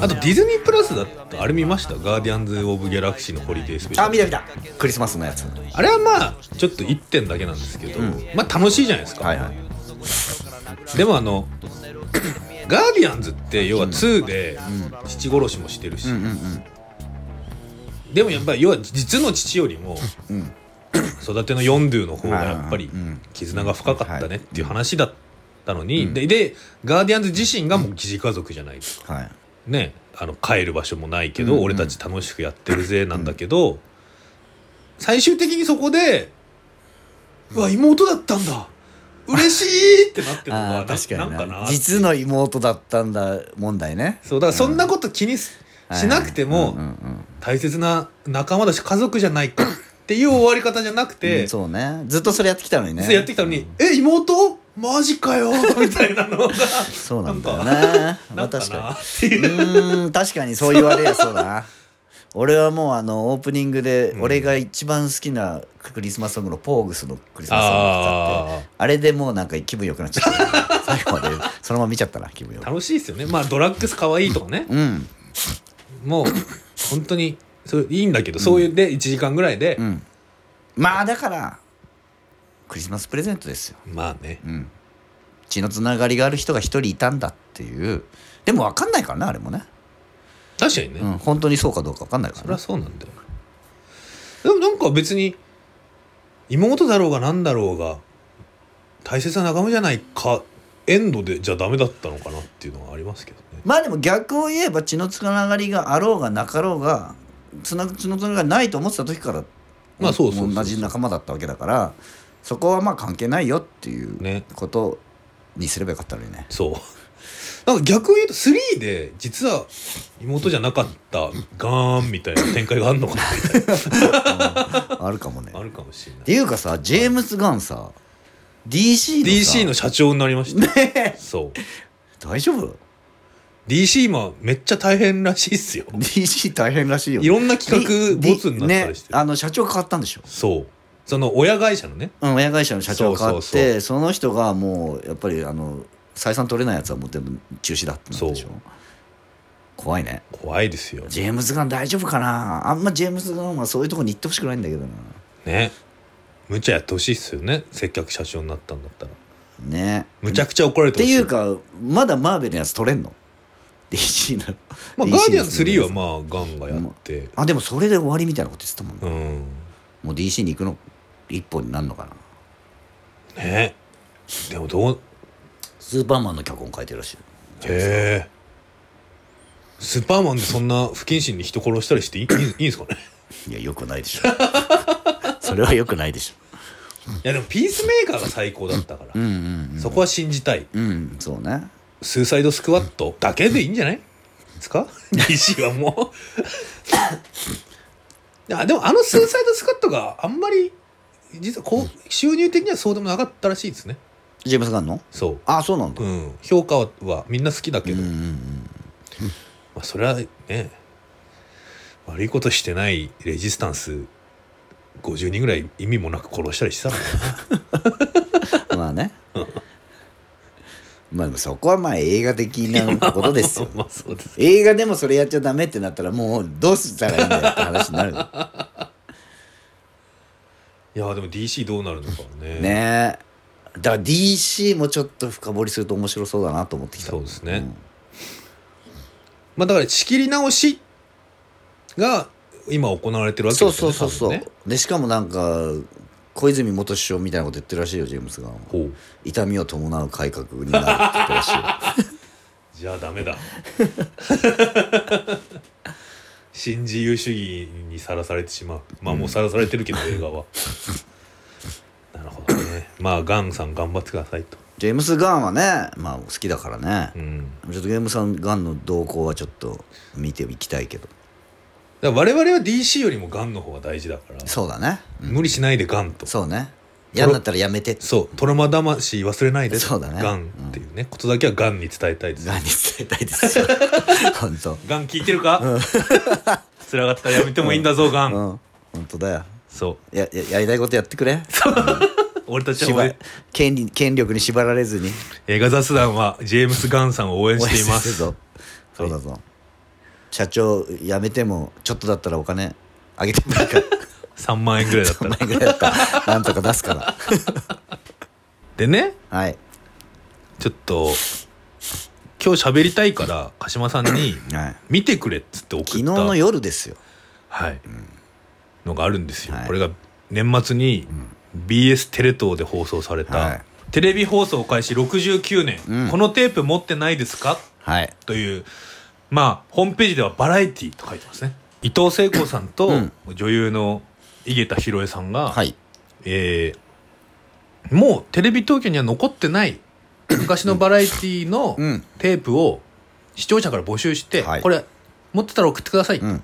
あとディズニープラスだとあれ見ました？ガーディアンズ・オブ・ギャラクシーのホリデースペシャル。あ見た見た。クリスマスのやつ。あれはまあちょっと1点だけなんですけど、まあ楽しいじゃないですか、はいはい。でもあの ガーディアンズって要は2で父殺しもしてるし、うんうんうんでもやっぱり要は実の父よりもうん。育てのヨンドゥの方がやっぱりうん。絆が深かったねっていう話だったのに、ででガーディアンズ自身がもう疑似家族じゃないですか。はいねあの帰る場所もないけど、うんうん。俺たち楽しくやってるぜなんだけど、最終的にそこで「うわ妹だったんだ。嬉しい!」ってなってるのあがー確かにな。なな実の妹だったんだ問題ね。そうだからそんなこと気にすしなくてもうんうんうん大切な仲間だし家族じゃないかっていう終わり方じゃなくうて、んそうね。ずっとそれやってきたのにね。やってきたのに「え妹？マジかよ」みたいなのが。そうなんだよな。まあ確か。にいう。ん確かにそう言われりゃそうだな。俺はもうあのオープニングで俺が一番好きなクリスマスソングのポーグスのクリスマスソングがかかってああれでもうなんか気分良くなっちゃった最後まで。そのまま見ちゃったな気分良く。楽しいですよね。まあドラッグス可愛いとかね。うん。もう本当にそういいんだけど、そういうで1時間ぐらいで、うん。まあだからクリスマスプレゼントですよ。まあね。うん。血のつながりがある人が一人いたんだっていう。でも分かんないからねあれもね。確かにね、うん本当にそうかどうか分かんないかそりゃらねそうなんだよ。でもなんか別に妹だろうが何だろうが大切な仲間じゃないかエンドでじゃダメだったのかなっていうのはありますけどね。まあでも逆を言えば血のつながりがあろうがなかろうがつな血のつながりがないと思ってた時からまあそうそう同じ仲間だったわけだからそこはまあ関係ないよっていうね。ことにすればよかったのにね。そう。なんか逆を言うと3で実は妹じゃなかったガーンみたいな展開があるのかなみたい あるかもね。なあるかもしれない。っていうかさジェームス・ガンさ DC のさ DC の社長になりました、そう。大丈夫？DC 今めっちゃ大変らしいっすよ。DC 大変らしいよ。いろんな企画でボツになったりしてね、あの社長変わったんでしょ？そうその親会社のね。うん、親会社の社長が変わってその人がもうやっぱりあの採算取れないやつはもう全部中止だってなったでしょ。怖いね。怖いですよジェームズ・ガン大丈夫かな？あんまジェームズ・ガンはそういうとこに行ってほしくないんだけどな。ね。無茶やってほしいっすよね。接客社長になったんだったら。ね。むちゃくちゃ怒られっててほしい。いうかまだマーベルのやつ取れんの？DC の。まあ、ガーディアンの3はまあガンがやって。あでもそれで終わりみたいなこと言ってたもんね、うん。もう DC に行くの？一本になるのかな。ね。でもどう？スーパーマンの脚本書いてるらしいへえ。スーパーマンでそんな不謹慎に人殺したりしていい？いいんですかね？いやよくないでしょ。それはよくないでしょ。いやでもピースメーカーが最高だったから、うんうんそこは信じたい。うんうんそうね。スーサイドスクワットだけでいいんじゃない？ですか？DC はもう。いやでもあのスーサイドスクワットがあんまり実はこう収入的にはそうでもなかったらしいですね。ジェームズ・ガンの？そあそうなんだ。う、うん、評価はみんな好きだけど、うんうんうんまあ、それはね悪いことしてないレジスタンス50人ぐらい意味もなく殺したりしてたの まあね。まあでもそこはまあ映画的なことですよ。まあそうです。映画でもそれやっちゃダメってなったらもうどうしたらいいんだよって話になるいやでも DC どうなるのかね。ねえ。だから DC もちょっと深掘りすると面白そうだなと思ってきた。そうですね。ん。まあだから仕切り直しが今行われてるわけそうですよねそうそうそう、多分ね。でしかもなんか小泉元首相みたいなこと言ってるらしいよジェームスが。痛みを伴う改革になるって言ってるらしいよ。じゃあダメだ 新自由主義にさらされてしまう。まあもうさらされてるけど、映画は。なるほどね。まあガンさん頑張ってくださいと。ジェームス・ガンはねまあ好きだからね。う、ん。ちょっとゲームさんガンの動向はちょっと見ていきたいけど。だ我々は DC よりもガンの方が大事だから。そうだね、うん。無理しないでガンと。そうね嫌になったらやめて。そうトラマ魂忘れないで。そうだね。ガンっていうね、ことだけはガンに伝えたいです。ガンに伝えたいですよ。本当。ガン聞いてるか、辛かったらやめてもいいんだぞガン、うん。本当だよ。そう。やややりたいことやってくれ。俺たちは権利権力に縛られずに。映画雑談はジェームス・ガンさんを応援しています。そうだぞ、社長辞めてもちょっとだったらお金あげてもいいから3万円ぐらいだった。ら3万円ぐらいだった。らなんとか出すから。でねはい。ちょっと今日喋りたいから鹿島さんにはい。見てくれっつって送った。昨日の夜ですよ。はい、のがあるんですよ、はい。これが年末に BS テレ東で放送された、はい。テレビ放送開始69年、うん。このテープ持ってないですか？はい。というまあホームページではバラエティーと書いてますね。伊藤聖子さんとうん。女優の井桁弘恵さんが、はい。えーもうテレビ東京には残ってない 昔のバラエティーのうん。テープを視聴者から募集して、はい。これ持ってたら送ってください、うん。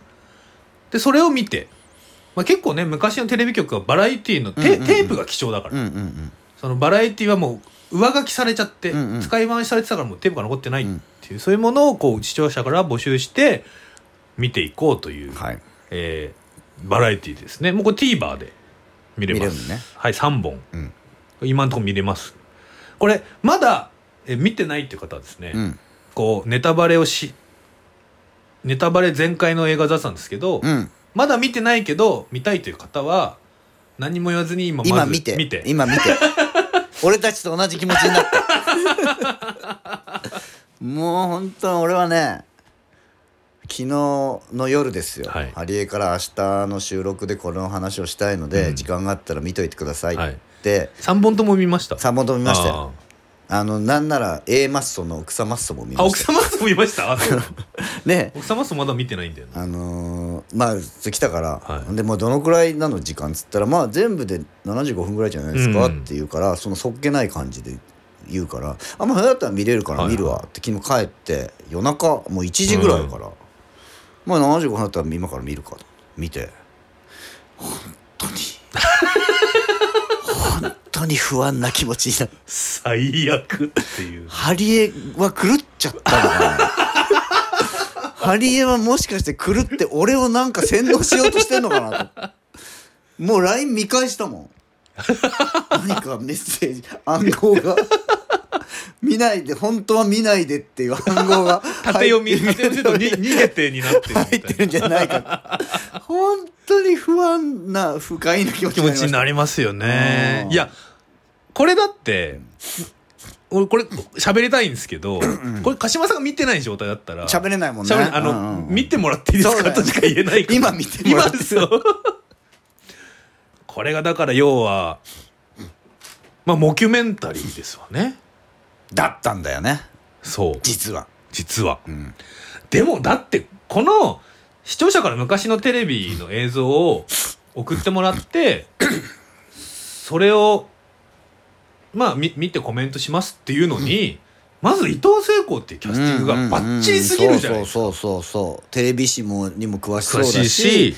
でそれを見て、まあ、結構ね昔のテレビ局はバラエティーのテ,、うんうんうん。テープが貴重だから、うんうんうん。そのバラエティはもう上書きされちゃって、うんうん。使い回しされてたからもうテープが残ってないっていう、そういうものをこう視聴者から募集して見ていこうという、はい。えーバラエティーですね。もうこれ TVer で見れます。見れるのね。はい3本。うん。今のところ見れます。これまだえ見てないっていう方はですね、うん。こうネタバレをしネタバレ全開の映画雑談ですけど、うん。まだ見てないけど見たいという方は何も言わずに今まず今見て。見て。今見て。俺たちと同じ気持ちになった もう本当に俺はね昨日の夜ですよ、はい。ハリエから明日の収録でこの話をしたいので、うん。時間があったら見といてくださいはい。って、3本とも見ました？3本とも見ましたあよあのなんなら A マッソの草マッソも見ました奥様とも見ました？ね。奥様とまだ見てないんだよな。あのーまあ来たから、はい。でもうどのくらいなの時間っつったらまあ全部で75分ぐらいじゃないですか、うん。って言うからそのそっけない感じで言うから「あまあそれだったら見れるから見るわ」って昨日帰って夜中もう1時ぐらいから、まあ75分だったら今から見るかと。見て。本当に。本当に不安な気持ちになって最悪っていう。ハリエは狂っちゃったのかな。ハリエはもしかして狂って俺をなんか洗脳しようとしてんのかなと。もう LINE 見返したもん。何かメッセージ暗号が見ないで本当は見ないでっていう暗号が 縦読み縦読みとに 逃げてになってるみたいな。入ってるんじゃないか本当に不安な不快な気持ち気持ちになりりますよね。うん。いやこれだって俺これ喋りたいんですけどこれ鹿島さんが見てない状態だったら喋れないもんね。あの、見てもらっていいですか？としか言えない今見てもらって。今ですよ。これがだから要はまあモキュメンタリーですわねだったんだよね。そう。実は。実は。うん。でもだってこの視聴者から昔のテレビの映像を送ってもらって それをまあみ見てコメントしますっていうのに、まず伊藤聖子っていうキャスティングがバッチリすぎるじゃないですか。そうそうそうそう。テレビ誌もにも詳しそう詳だししいし。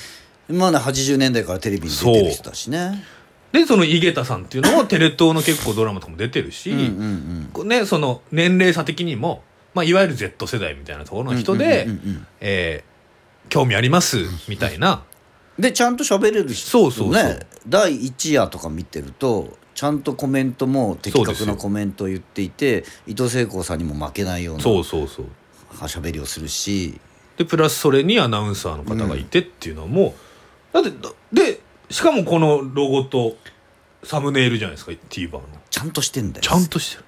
まあね80年代からテレビに出てる人だしねでその井桁さんっていうのも テレ東の結構ドラマとかも出てるし、ね、その年齢差的にも、まあ、いわゆる Z 世代みたいなところうんの人で、興味ありますみたいな。でちゃんと喋れる人そうそうね第一夜とか見てるとちゃんとコメントも的確なコメントを言っていて伊藤聖子さんにも負けないようなそうそうそう。喋りをするし。でプラスそれにアナウンサーの方がいてっていうのも、だってだでしかもこのロゴとサムネイルじゃないですか TVer の。ちゃんとしてんだよ。ちゃんとしてる。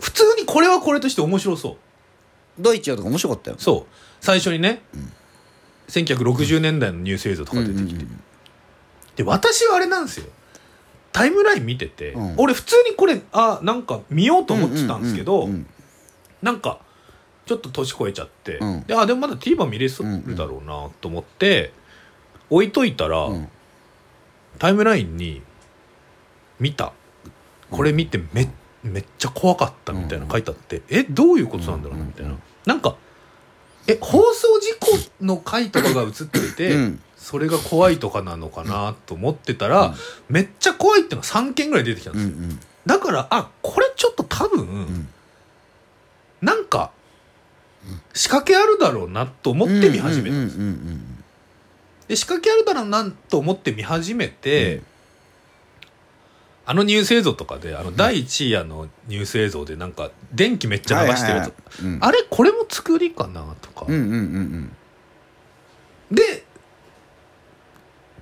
普通にこれはこれとして面白そう。第一夜とか面白かったよ。そう。最初にね、1960年代のニュース映像とか出てきて、うん。うんうんで私はあれなんですよ。タイムライン見てて、うん。俺普通にこれあなんか見ようと思ってたんですけど、うんうんうんなんかちょっと年越えちゃって、うん。であでもまだ TVer 見れそうだろうなと思って、置いといたら、うんタイムラインに見た。これ見てめめっちゃ怖かったみたいな書いてあって、えどういうことなんだろうなみたいな、なんかえ放送事故の回とかが映ってて、うん。それが怖いとかなのかなと思ってたら、めっちゃ怖いっていうのが3件ぐらい出てきたんですよ、うんうん。だからあこれちょっと多分、ん。なんか仕掛けあるだろうなと思って見始めたんですで仕掛けあるだろうなと思って見始めて、うん。あのニュース映像とかであの第1夜のニュース映像でなんか電気めっちゃ流してるやつ、はいはいはいうん。あれこれも作りかなとか、うんうんうんうん。で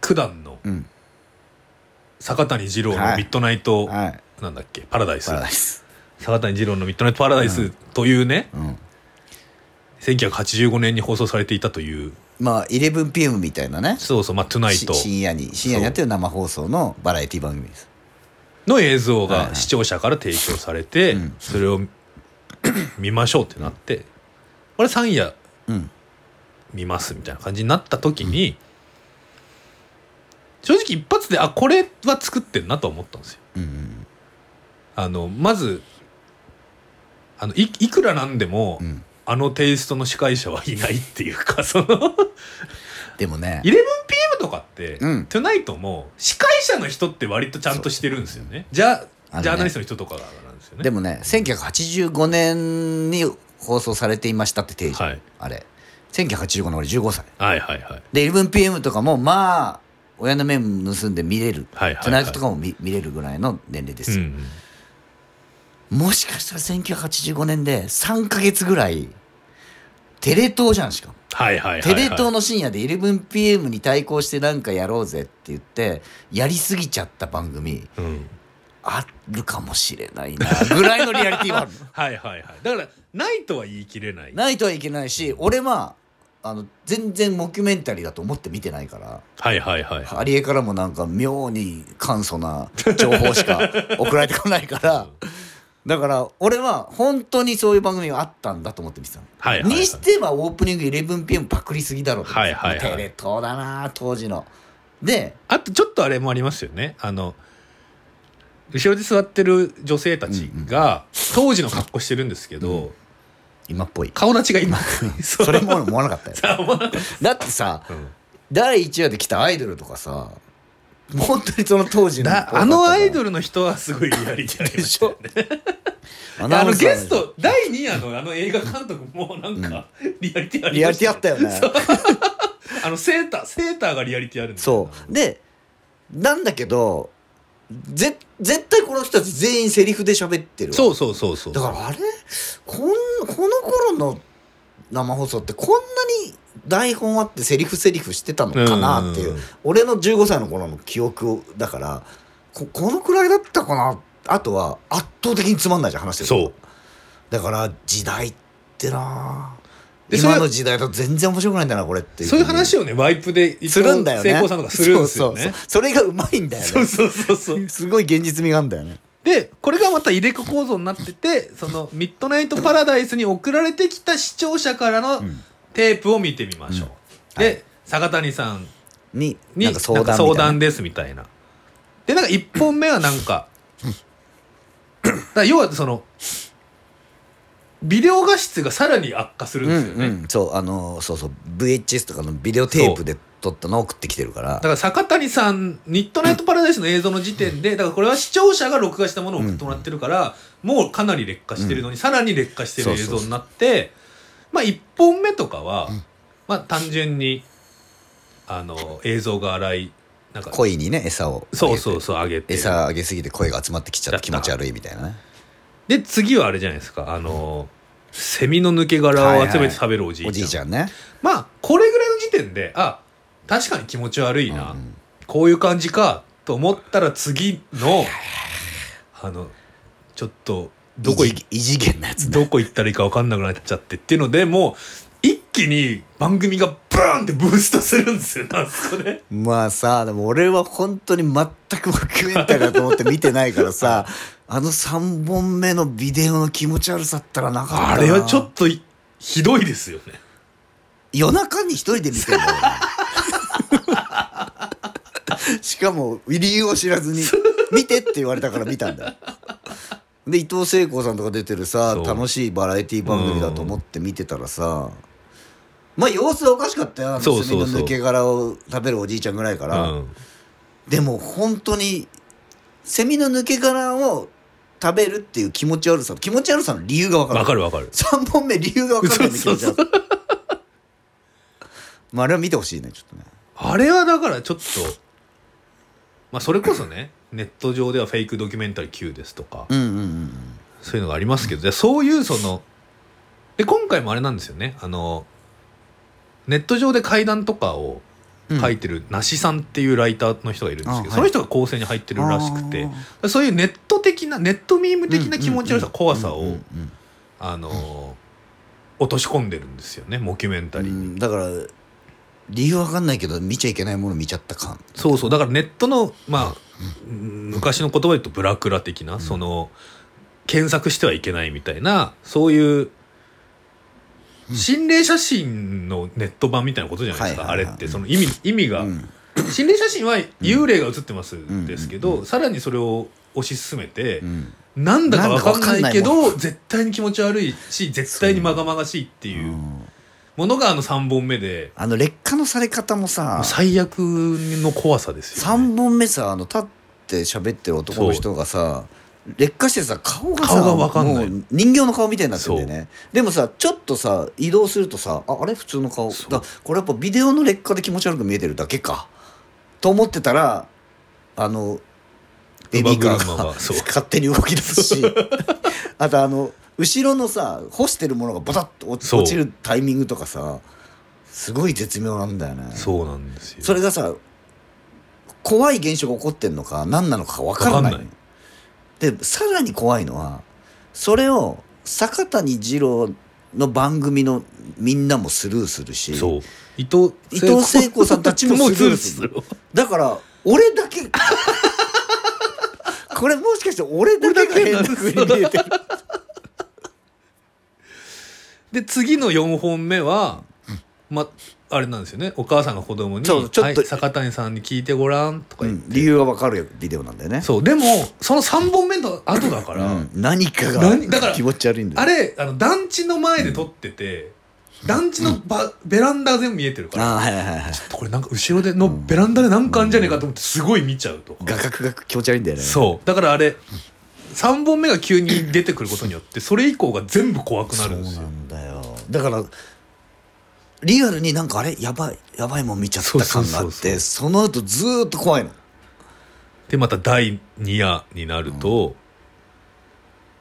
九段のうん。坂谷二郎のはい。ミッドナイト、はい。なんだっけパラダイス。坂谷二郎のミッドナイトパラダイスというね、うん。1985年に放送されていたというまあ 11pm みたいなね。そうそうまあ「トゥナイトし深夜に深夜にやってる生放送のバラエティ番組です。の映像はいはい。が視聴者から提供されて、うん。それを 見ましょうってなって、これ3夜うん。見ますみたいな感じになった時に、正直一発であこれは作ってんなと思ったんですよ。うんうん。あのまずあのいいくらなんでも、うんあのテイストの司会者はいないっていうか そのでもね。11pm とかって、うん。トゥナイトも司会者の人って割とちゃんとしてるんですよね。じゃあのね。ジャーナリストの人とかなんですよね。でもね1985年に放送されていましたって定時、はい。あれ。1985年俺15歳。はいはいはい。で 11pm とかもまあ親の目盗んで見れる、はいはいはい。トゥナイトとかも見見れるぐらいの年齢ですよ、うんもしかしたら1985年で3ヶ月ぐらいテレ東じゃんしかも。はいはいはい、はい、テレ東の深夜で 11pm に対抗してなんかやろうぜって言ってやりすぎちゃった番組うん。あるかもしれないなぐらいのリアリティはある はいはいはい。だからないとは言い切れない。ないとはいけないし俺はあの全然モキュメンタリーだと思って見てないからはいはいはい。ハリエからもなんか妙に簡素な情報しか送られてこないからだから俺は本当にそういう番組があったんだと思って見てたの、はいはいはい。にしてはオープニング 11pm パクりすぎだろうはいはいはい。テレ東だな当時の。であとちょっとあれもありますよね。あの後ろで座ってる女性たちが当時の格好してるんですけど、今っぽい。顔立ちが今。そそれも思わなかったよ。だってさたうん。第1話で来たアイドルとかさ本当にその当時のだあのアイドルルの人はすごい リアリティありましたよねああのゲスト第2夜のあの映画監督もなんかリアリティありリアリティましたあったよね。あのセーターセーターがリアリティあるそう。でなんだけどぜ絶対この人たち全員セリフで喋ってるわ。そうそうそうそう。だからあれ？こんこの頃の生放送ってこんなに台本あってセリフセリフしてたのかなっていう。うん。俺の15歳の頃の記憶だからここのくらいだったかな？あとは圧倒的につまんないじゃん話してるそう。だから時代ってなで今の時代だと全然面白くないんだなこれっていう。そういう話をねワイプで伊するんだよね。成功さんとかするんですよね。そうそうそれがうまいんだよね。そうそうそうそう。すごい現実味があるんだよね。でこれがまた入れ子構造になっててそのミッドナイトパラダイスに送られてきた視聴者からのんテープを見てみましょう、うん。で、はい。坂谷さんにになんか相談みたいな。相談ですみたいな。でなんか1本目はなんかだから要はそのビデオ画質がさらに悪化するんですよね、うんうん、そうあのそうそう。VHS とかのビデオテープで撮ったのを送ってきてるから。だから坂谷さんミッドナイトパラダイスの映像の時点でだからこれは視聴者が録画したものを送ってもらってるから、もうかなり劣化してるのに、さらに劣化してる映像になってまあ1本目とかは、まあ単純にあの映像が荒いなんか恋にね餌をそうそううそう上げて。餌あげすぎて声が集まってきちゃってた。気持ち悪いみたいなね。で次はあれじゃないですか。あのセミの抜け殻を集めて食べるおじいちゃん,、おじいちゃんね。まあこれぐらいの時点であ確かに気持ち悪いな、うんこういう感じかと思ったら次のあのちょっとどこい異次元なやつね。どこ行ったらいいか分かんなくなっちゃってっていうのでもう一気に番組がブーンってブーストするんですよ。なんすかね。まあさでも俺は本当に全くモキュメンタリーだと思って見てないからさ あの3本目のビデオの気持ち悪さったらなかったな。あれはちょっといひどいですよね。夜中に一人で見てんだよ俺 しかも理由を知らずに「見て」って言われたから見たんだよで伊藤聖子さんとか出てるさ楽しいバラエティ番組だと思って見てたらさまあ様子はおかしかったよ。そうそうの抜け殻を食べるおじいちゃんぐらいから、うん。でも本当にセミの抜け殻を食べるっていう気持ち悪さ気持ち悪さの理由が分かる。わかるわかる。3本目理由が分かんないんだ気そうそう持ち悪さ。まああれは見てほしいねちょっとね。あれはだからちょっとまあそれこそねネット上ではフェイクドキュメンタリー Q ですとか、うんうんうんそういうのがありますけど、でそういうそので今回もあれなんですよね。あのネット上で怪談とかをうん。書いてる梨さんっていうライターの人がいるんですけど、その人が構成に入ってるらしくてそういうネット的なネットミーム的な気持ち悪さ、怖さを、あのー落とし込んでるんですよねモキュメンタうリーに、ん。だから理由わかんないけど見ちゃいけないもの見ちゃった感。そうそう。だからネットのまあ、うん昔の言葉で言うとブラクラ的な、その検索してはいけないみたいなそういう心霊写真のネット版みたいなことじゃないですか、あれって。その意味意味が、うん。心霊写真は幽霊が写ってますん。ですけど、さらにそれを推し進めて、うん。なんだかわかんないけど絶対に気持ち悪いし絶対にまがまがしいっていうものがあの3本目で。あの劣化のされ方もさ最悪の怖さですよ、ね、3本目さあの立って喋ってる男の人がさ劣化してさ顔がさ顔がわかんない。もう人形の顔みたいになってるんだよね。でもさちょっとさ移動するとさああれ？普通の顔。だこれやっぱビデオの劣化で気持ち悪く見えてるだけか。と思ってたらあのベビーカーが勝手に動き出すし。あとあの後ろのさ干してるものがボタッと落ちるタイミングとかさすごい絶妙なんだよね。そうなんですよ。それがさ怖い現象が起こってんのか何なのか分からない。ない。でさらに怖いのはそれを坂谷二郎の番組のみんなもスルーするしそう。伊藤伊藤聖子さんたちもスルーする。だから俺だけ これもしかして俺だけが変な風に見えてるで次の4本目は、まあれなんですよね。お母さんが子供にそうちょっとはい坂谷さんに聞いてごらん」とかう言って、ん理由が分かるビデオなんだよね。そう。でもその3本目の後だから、うん。何か何だからが気持ち悪いんだよ。あれあの団地の前で撮ってて、団地のば、ベランダ全部見えてるからあーはいはいはいはい。これなんか後ろでのベランダでなんかあんじゃねえかと思ってすごい見ちゃうと。か、画角が気持ち悪いんだよね。そう。だからあれ3本目が急に出てくることによってそれ以降が全部怖くなるんですよ。なんだよだからリアルになんかあれやばいやばいもん見ちゃった感があってその後ずーっと怖いの。でまた第2夜になると、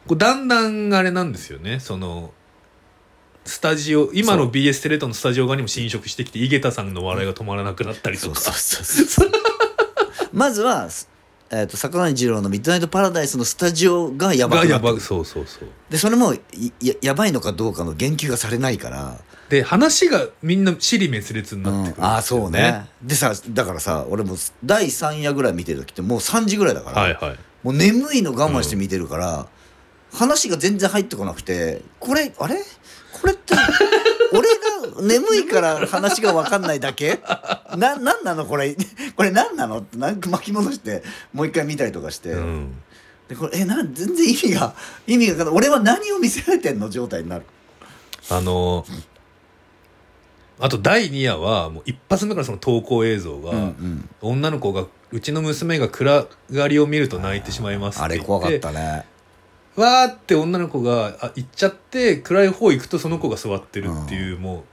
こうだんだんあれなんですよね。そのスタジオ今の BS テレ東のスタジオ側にも侵食してきて井桁さんの笑いが止まらなくなったりとか。そうそうそう。まずは、えー、と坂上二郎の「ミッドナイト・パラダイス」のスタジオがやばがくなってる。やばそうそうそう。でそれもいややばいのかどうかの言及がされないから、で話がみんな尻滅裂にうなってくるんですよ、ん。ああそうね。でさだからさ俺も第3夜ぐらい見てる時ってもう3時ぐらいだから、はいはい。もう眠いの我慢して見てるから、話が全然入ってこなくてこれあれ？これって 俺が眠いから話が分かんないだけ？ななんなの？これ。これ何なの？ってなんか巻き戻してもう一回見たりとかして、うん。でこれえなん全然意味が意味が俺は何を見せられてんの？状態になる。あのあと第2夜はもう一発目からその投稿映像が、うんうん。女の子がうちの娘が暗がりを見ると泣いてしまいますってあれ怖かったねわーって女の子があ行っちゃって暗い方行くとその子が座ってるっていう、もう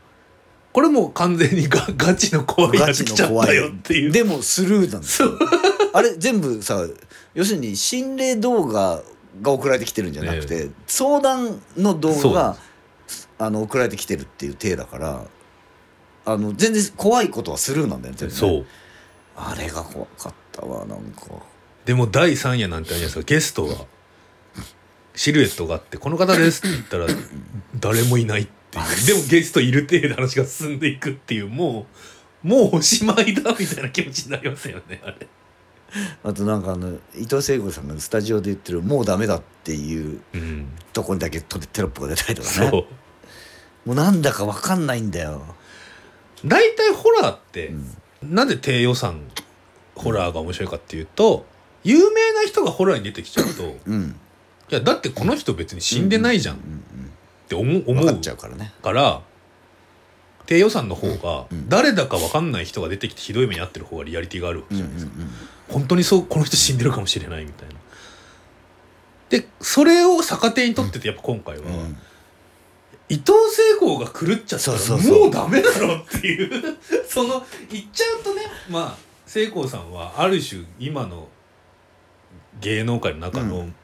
これもう完全にガガチの怖いやつ来ちゃったよっていう。でもスルーなんですよ。あれ全部さ要するに心霊動画が送られてきてるんじゃなくて、相談の動画があの送られてきてるっていう体だからあの全然怖いことはスルーなんだよねそう。あれが怖かったわなんか。でも第3夜なんてあるじゃないですかゲストがシルエットがあって「この方です」って言ったら誰もいないっていう。でもゲストいる程度話が進んでいくっていうもうもうおしまいだみたいな気持ちになりますよねあれ。あとなんかあの伊藤聖子さんがスタジオで言ってる「もうダメだ」っていううん。とこにだけテロップが出たりとかね。そう。もうなんだか分かんないんだよ、大体ホラーって、うん。なぜ低予算ホラーが面白いかっていうと有名な人がホラーに出てきちゃうとうん、いやだってこの人別に死んでないじゃん。っうんうんて思ううん、分かっちゃうからね。から低予算の方がうん誰だか分かんない人が出てきてひどい目に遭ってる方がリアリティがあるわけじゃないですか、うんうん。本当にそうこの人死んでるかもしれないみたいな。でそれを逆手にとっててやっぱ今回は、うん。伊藤聖子が狂っちゃったらそうそうそう。もうダメだろっていう。その言っちゃうとねまあ聖子さんはある種今の芸能界の中の、うん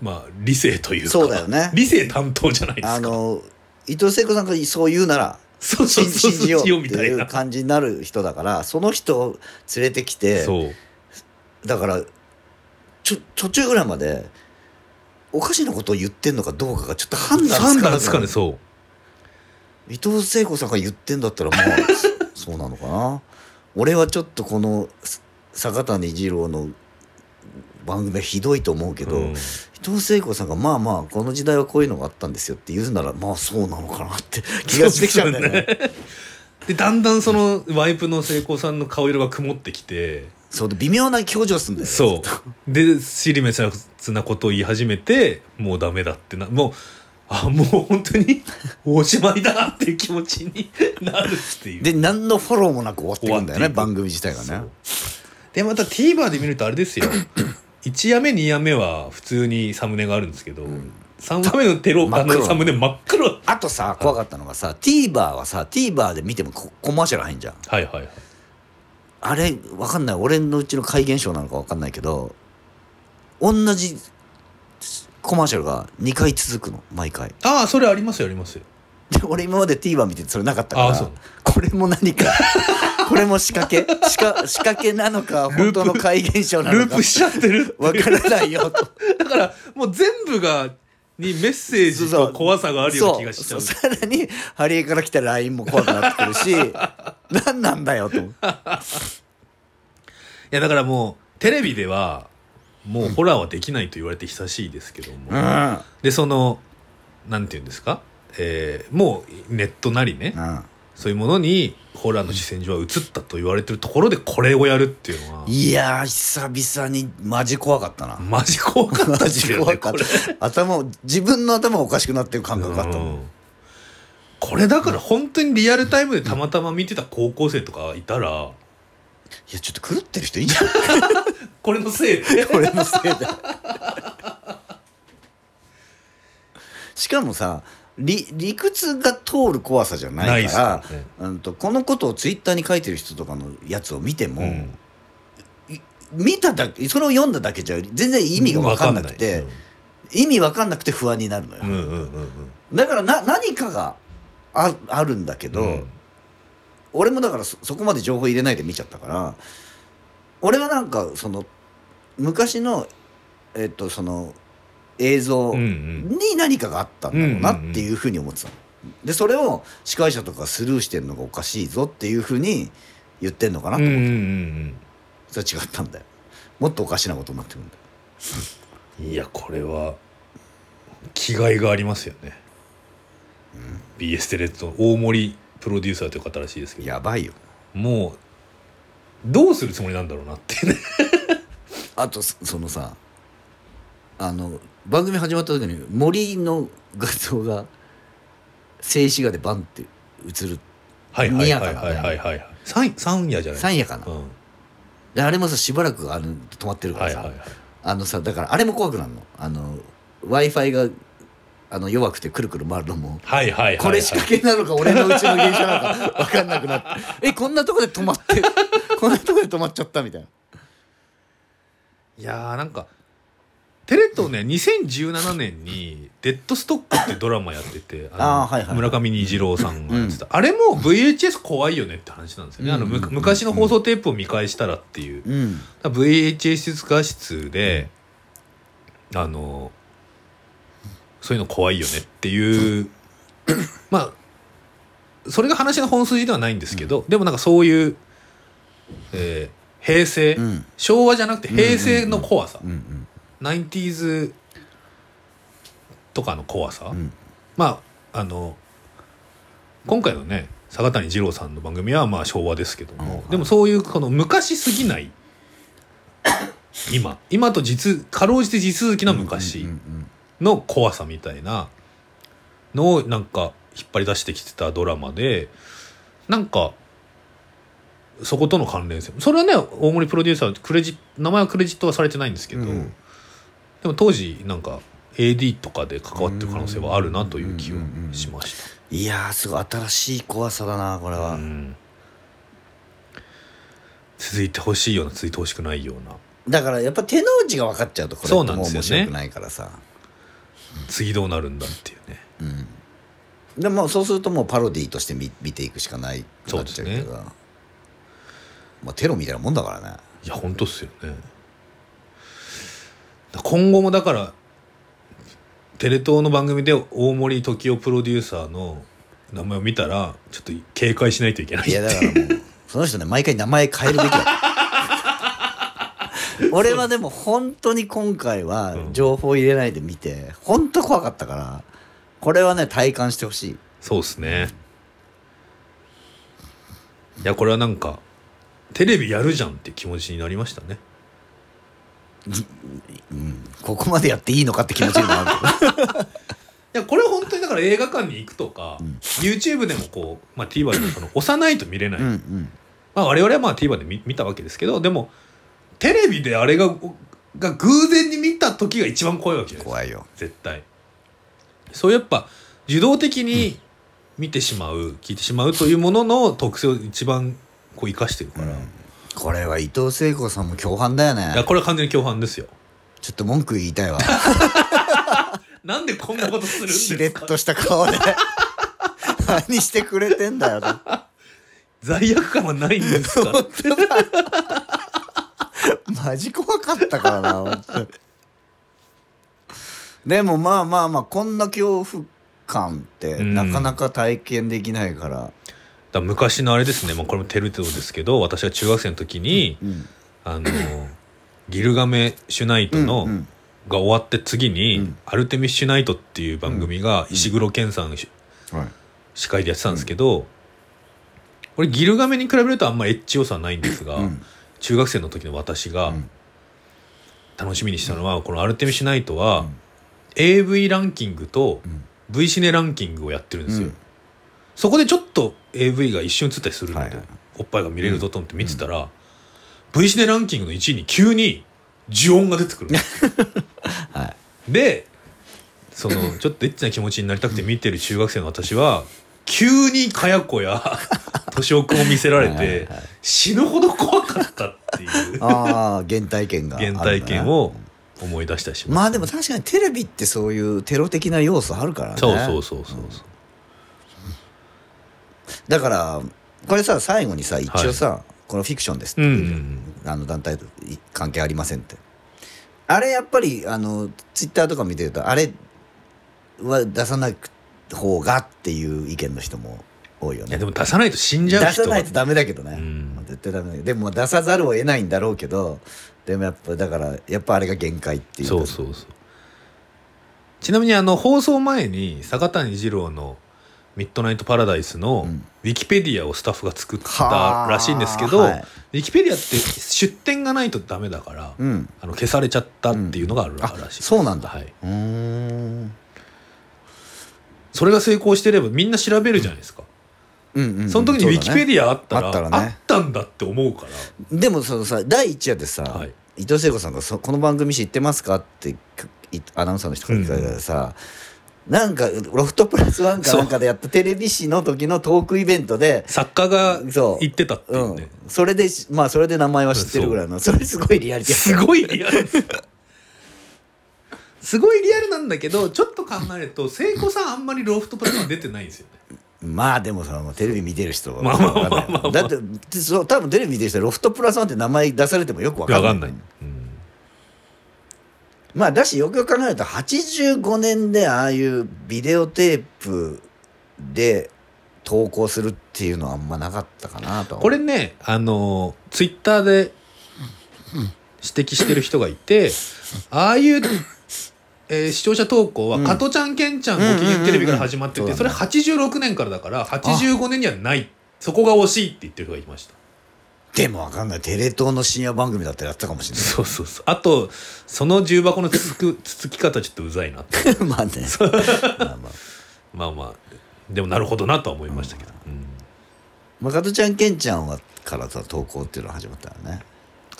まあ理性というかそうだよね。理性担当じゃないですか。あの伊藤聖子さんがそう言うならそうそうそう信じようっていうな。感じになる人だからその人を連れてきてそう。だからちょ途中ぐらいまでおかしなことを言ってんのかどうかがちょっと判断判つかなく断つかねそう。伊藤聖子さんが言ってんだったらまあそ そうなのかな。俺はちょっとこのす坂谷二郎の番組はひどいと思うけど、うん伊藤聖子さんがまあまあこの時代はこういうのがあったんですよって言うならまあそうなのかなって 気がしてきちゃうんだよね。で だんだんそのワイプの聖子さんの顔色が曇ってきて。そうで微妙な表情すんだよね。そう。で尻滅裂なことを言い始めてもうダメだってなもうあもう本当におしまいだなっていう気持ちになるっていう。で何のフォローもなく終わっていくんだよね番組自体がね。でまた TVer で見るとあれですよ1夜目2夜目は普通にサムネがあるんですけど、3話目のテロあのサムネ真っ黒。あとさ怖かったのがさ TVer はさ TVer で見てもココマーシャル入んじゃん。はいはいはい。あれわかんない。俺のうちの怪現象なのかわかんないけど同じコマーシャルが2回続くの。毎回。ああそれありますよありますよ。で俺今まで TVer 見ててそれなかったからあそう。これも何かこれも仕掛け。仕掛仕掛けなのか本当の怪現象なのか。ループしちゃってるわからないよと。だからもう全部がにメッセージと怖さがあるような気がしちゃう。そう。そう。さらにハリエから来た LINE も怖くなってくるし 何なんだよと。いやだからもうテレビではもうホラーはできないと言われて久しいですけども、うん。うんでそのなんて言うんですか、えーもうネットなりね、そういうものにホラーの視線上は映ったと言われてるところでこれをやるっていうのは。いやー久々にマジ怖かったな。マジ怖かったマですよジ怖かっねこれ。た 頭自分の頭おかしくなってる感覚があったもん。うん。これだから本当にリアルタイムでたまたま見てた高校生とかいたら。いやちょっと狂ってる人いいんじゃん これのせいで。俺のせいで。しかもさ理理屈が通る怖さじゃないからね。うんとこのことをツイッターに書いてる人とかのやつを見ても、うん。見ただけそれを読んだだけじゃ全然意味が分かんなくて、意味分かんなくて不安になるのよ、うんうんうんうんうん。だからな何かがああるんだけど、うん。俺もだからそそこまで情報入れないで見ちゃったから俺はなんかその昔のえっとその映像うんうん。に何かがあったんだろうなっていうふうに思ってたの。でそれを司会者とかスルーしてんのがおかしいぞっていうふうに言ってんのかなと思って、うんうんうんそれは違ったんだよ。もっとおかしなことになってるんだよ。うんいやこれは気概がありますよね、BS テレ東大森プロデューサーという方らしいですけど。やばいよ。もうどうするつもりなんだろうなってね。あとそそのさあの番組始まった時に森の画像が静止画でバンって映る。はいはいはいはいにやかなねはいはい三三夜じゃない三夜かな、うん。であれもさしばらくあの止まってるからさ、はいはいはい。あのさだからあれも怖くなるの。あの w i f i があの弱くてくるくる回るのもはいはいはいはい。これ仕掛けなのか俺のうちの現象なのか分かんなくなって。えこんなとこで止まってこんなとこで止まっちゃったみたいな。いやーなんかテレ東ね2017年に「デッドストック」ってドラマやっててあ、村上虹郎さんがやってた、うん、あれも VHS 怖いよねって話なんですよね、うん、あの昔の放送テープを見返したらっていう、うん、VHS 画質で、あのそういうの怖いよねっていう まあそれが話の本筋ではないんですけど、うん、でもなんかそういう、えー、平成、昭和じゃなくて平成の怖さ、うん。うん。うん。90s とかの怖さ、うん、まああの今回のね坂谷二郎さんの番組はまあ昭和ですけども、でもそういうこの昔すぎない 今。今と実かろうじて地続きな昔の怖さみたいなのをなんか引っ張り出してきてたドラマでなんかそことの関連性。それはね大森プロデューサークレジ名前はクレジットはされてないんですけど、うん、でも当時なんか AD とかで関わってる可能性はあるなという気はしましいやーすごい新しい怖さだなこれた、は、うん。続いてほしいような続いてほしくないような。だからやっぱ手の内が分かっちゃうとこれそうってなんですよね。もう面白くないからさ。次どうなるんだっていうね。うん。でもそうするともうパロディーとして見見ていくしかないくなっちゃうけど。そうでまあテロみたいなもんだからね。いや本当っすよね今後もだからテレ東の番組で大森時生プロデューサーの名前を見たらちょっと警戒しないといけないいやだからもうその人ね毎回名前変えるべきだ。俺はでも本当に今回はうん。情報入れないで見て本当怖かったからこれはね体感してほしい。そうっすね。いやこれはなんかテレビやるじゃんって気持ちになりましたねここまでやっていいのかって気持ちになる いやこれは本当にだから映画館に行くとか、YouTube でもこう、まあ、TVer でもその押さないと見れない、うんうん。まあ、我々はまあ TVer で見見たわけですけどでもテレビであれがが偶然に見た時が一番怖いわけです。か怖いよ。絶対。そうやっぱ受動的に見てしまう、聞いてしまうというものの特性を一番こう生かしてるから、いこれは伊藤聖子さんも共犯だよね。やこれは完全に共犯ですよ。ちょっと文句言いたいわ。なんでこんなことするんですしれっかとした顔で。何してくれてんだよ。と罪悪感はないんですか？マジ怖かったからな本当に。でもまあまあまあこんな恐怖感ってうんなかなか体験できないから、だ昔のあれですね、まあ、これもテルテロですけど私が中学生の時に、うんあのギルガメシュナイトの、うんうん。が終わって次に、うん。アルテミッシュナイトっていう番組が石黒賢さんしはい。司会でやってたんですけど、これギルガメに比べるとあんまエッチ要素はないんですが、うん。中学生の時の私がうん。楽しみにしたのは、このアルテミッシュナイトは、うん。AV ランキングとうん。V シネランキングをやってるんですよ、うんそこでちょっと AV が一瞬映ったりするので、はい。はいおっぱいが見れるぞと思って見てたら、V シネランキングの1位に急に呪音が出てくる。はい。でそのちょっとエッチな気持ちになりたくて見てる中学生の私は急にかやこや 年をくを見せられてはい死ぬほど怖かったっていう。ああ原体験が原体験を思い出したりします、まあでも確かにテレビってそういうテロ的な要素あるからね。そうそうそうそうそうだからこれさ最後にさ一応さ、このフィクションですってうあの団体と関係ありませんって。あれやっぱりあのツイッターとか見てるとあれは出さない方がっていう意見の人も多いよいやねでも出さないと死んじゃう出さないとダメだけどね、うん。絶対ダメだけど。でも出さざるを得ないんだろうけどでもやっぱだからやっぱあれが限界っていう。かそうそうそう。ちなみにあの放送前に坂谷二郎の「ミッドナイト・パラダイス」のうんウィキペディアをスタッフが作ったはあらしいんですけど、はい。ウィキペディアって出典がないとダメだから、うん。あの消されちゃったっていうのがあるらあしい、そうなんだ、はい、うーん。それが成功してればみんな調べるじゃないですか、うんうんうん。その時にウィキペディアあったらあったらね。あったんだって思うから。でもそのさ第一夜でさ、はい。伊藤聖子さんがそ「この番組知ってますか?」っていアナウンサーの人から聞かれたらさ、なんかロフトプラスワンかなんかでやったテレビ誌の時のトークイベントで作家がそう。言ってたっていううん。ね、それでしまあそれで名前は知ってるぐらいのそれすごいリアリティすごいリアル。すごいリアルなんだけどちょっと考えると聖子さんあんまりロフトプラスワン出てないんですよね。まあでもさテレビ見てる人はまあまあまあまあまあ。だってそう多分テレビ見てる人はロフトプラスワンって名前出されてもよくわかんない。分かんない、うんまあだしよくよく考えると85年でああいうビデオテープで投稿するっていうのはあんまなかったかなと。これねあのツイッターで指摘してる人がいてああいう、えー視聴者投稿はうん「加トちゃんケンちゃんご機嫌テレビ」から始まっててそれ86年からだから85年にはない。そこが惜しいって言ってる人がいましたでもわかんない。テレ東の深夜番組だったらやってたかもしれそうそうそう。あとその重箱のつつくつつき方ちょっとうざいなって。な いまあね。まあまあ。まあまあ。でもなるほどなとは思いましたけど、うん。まあ、加トちゃんケンちゃんはからさ投稿っていうのが始まったよね。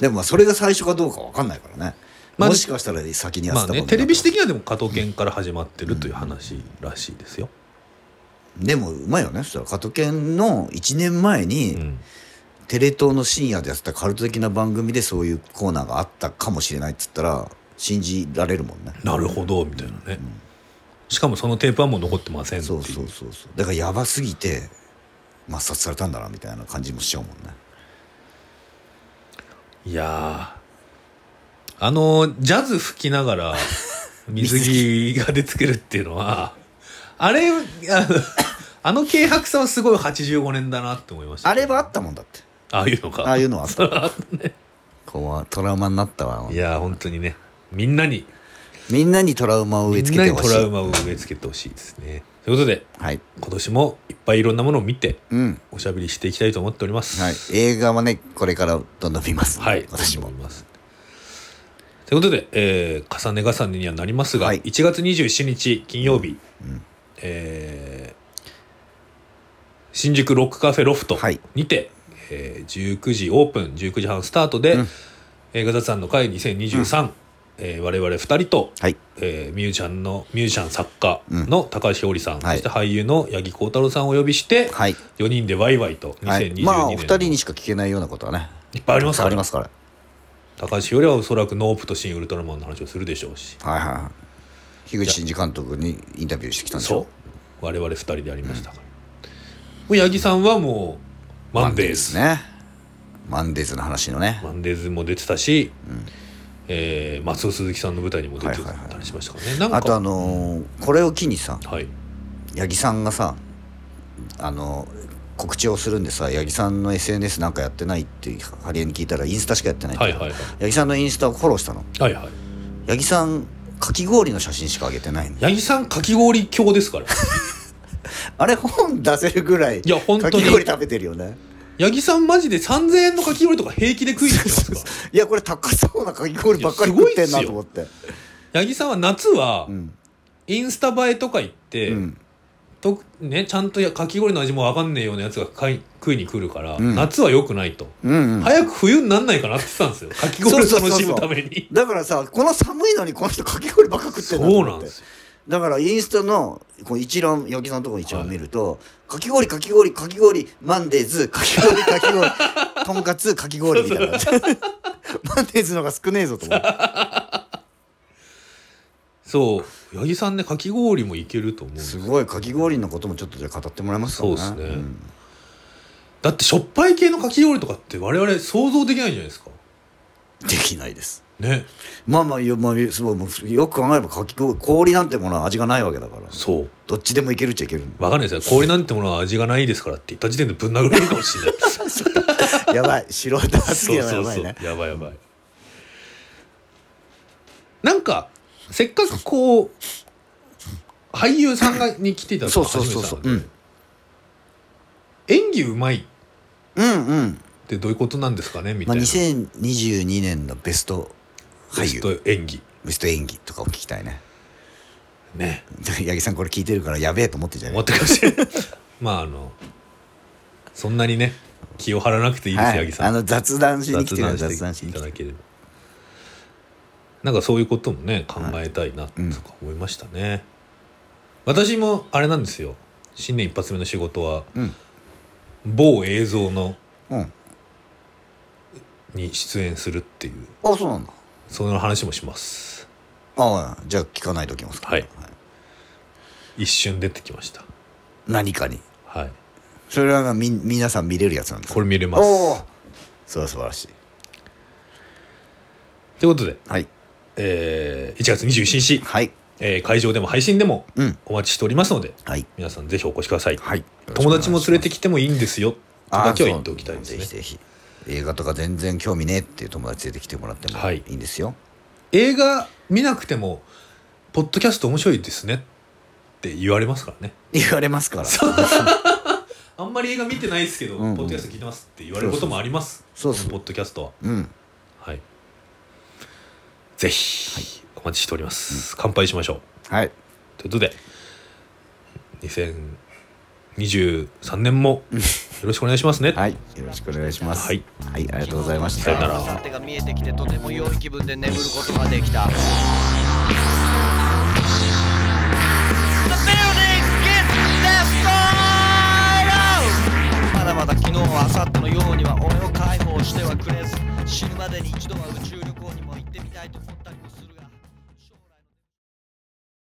でもまあそれが最初かどうかわかんないからね、まあもしかしたら先にやってまあたかもねテレビ史的にはでも加藤健から始まってるという話らしいですよ、でもうまいよね。そしたら加トケンの1年前に、うんテレ東の深夜でやってたカルト的な番組でそういうコーナーがあったかもしれないっつったら信じられるもんね。なるほどみたいなね、しかもそのテープはもう残ってませんそうそうそうそう。だからやばすぎて抹殺されたんだなみたいな感じもしちゃうもんね。いやー。あのジャズ吹きながら 水着が出てくるっていうのはあれあのあの軽薄さはすごい85年だなって思いました。あれはあったもんだってああいうのか。ああいうのはあった。こうトラウマになったわ。いやー本当にね。みんなに。みんなにトラウマを植え付けてほしい。トラウマを植え付けてほしいですね。ということではい。今年もいっぱいいろんなものを見てうん。おしゃべりしていきたいと思っております。はい。映画はねこれからどんどん見ます。はい、私も。ということで、えー重ね重ねにはなりますが、はい。1月27日金曜日、えー新宿ロックカフェロフトはい。にて、えー19時オープン19時半スタートで、うん。映画雑談の会2023、えー我々2人と、はい。えーミュージシャンのミュージシャン作家の高橋ひょうりさん、はい。そして俳優の八木幸太郎さんをお呼びして、はい。4人でワイワイと2022はい。年、まあお二人にしか聞けないようなことはねいっぱいありますから。ありますから。高橋よりはおそらくノープと新ウルトラマンの話をするでしょうし。はいはいはい。樋口真嗣監督にインタビューしてきたんでしそう。ょ我々2人でやりましたから、もう八木さんはもうマンデーズ。ね。マンデーズの話のね。マンデーズも出てたし、えー松尾鈴木さんの舞台にも出てはいはいはい。たりしましたからね、なんかあとあのーこれを機にさはい。八木さんがさあの告知をするんでさ八木さんの SNS なんかやってないってハリエに聞いたらインスタしかやってないって。はいはいはい。八木さんのインスタをフォローしたの。はいはい。八木さんかき氷の写真しか上げてないの。八木さんかき氷強ですからあれ本出せるぐらいいや本当に。かき氷食べてるよね。八木さんマジで3000円のかき氷とか平気で食いに行ってますか？ら いやこれ高そうなかき氷ばっかり食ってんなと思って。八木さんは夏はうん。インスタ映えとか行って、うん。とね、ちゃんとやかき氷の味も分かんねえようなやつが買い食いに来るから、うん。夏は良くないと、うんうん。早く冬になんないかなって言ってたんですよ。かき氷を楽しむために。だからさこの寒いのにこの人かき氷ばっか食ってんだと思って。そうなんですよだからインスタのこの一覧八木さんのところの一覧見ると、かき氷かき氷かき氷マンデーズかき氷かき氷とんかつかき氷みたいな。マンデーズのが少ねえぞと思ってそう。八木さんねかき氷もいけると思うんですすごいかき氷のこともちょっとじゃあ語ってもらえますかね。そうっすね。ん。だってしょっぱい系のかき氷とかって我々想像できないじゃないですか。できないですね。まあまあよ,、まあ、すごいもうよく考えればかき氷氷なんてものは味がないわけだから。そう。どっちでもいけるっちゃいける。分かんないですよ。氷なんてものは味がないですからって言った時点でぶん殴られるかもしれない。やばい。素人発そう言はそうそうやばいね。やばいやばい。なんかせっかくこう俳優さんがに来ていただそうそうそうそう。初めてなん。で演技うまい。っうんうん。てどういうことなんですかねみたまあ、いな、2022年のベスト俳優。ト演技。ベスト演技とかを聞きたいね。ね。八木さんこれ聞いてるからやべえと思ってんじゃね思ってかもしれない。まああのそんなにね気を張らなくていいです、はい。八木さん。あの雑談しに来てる雑雑談談しに来てる。ただければ。なんかそういうこともね考えたいなとうんか思いましたね、私もあれなんですよ。新年一発目の仕事はうん。某映像のうん。に出演するっていう。あそうなんだその話もします。ああじゃあ聞かないときますか。はい。一瞬出てきました。何かに。はい。それはみ皆さん見れるやつなんですこれ見れます。おお。それは素晴らしい。ということで、はい。えー1月27日、はい。えー会場でも配信でもうん。お待ちしておりますのではい。皆さんぜひお越しください、はい。友達も連れてききてもいいんですよ。とだけは言っておきたいですね。ぜひぜひ映画とか全然興味ねえっていう友達連れてきてもらってもはい。いいんですよ、映画見なくてもポッドキャスト面白いですねって言われますからね。言われますから。あんまり映画見てないですけど、うん。うんポッドキャスト聞いてますって言われることもあります。そうポッドキャストは。うん。はい。ぜひ、お待ちしております、乾杯しましょう。はい。ということで2023年もよよろしくお願いしますね。はい。よろしくお願いします。はい、はい、ありがとうございました。さよなら。手が見えてきてとても良い気分で眠ることができたまだまだ昨日は明後日のようには俺を解放してはくれず。死ぬまでに一度は宇宙旅行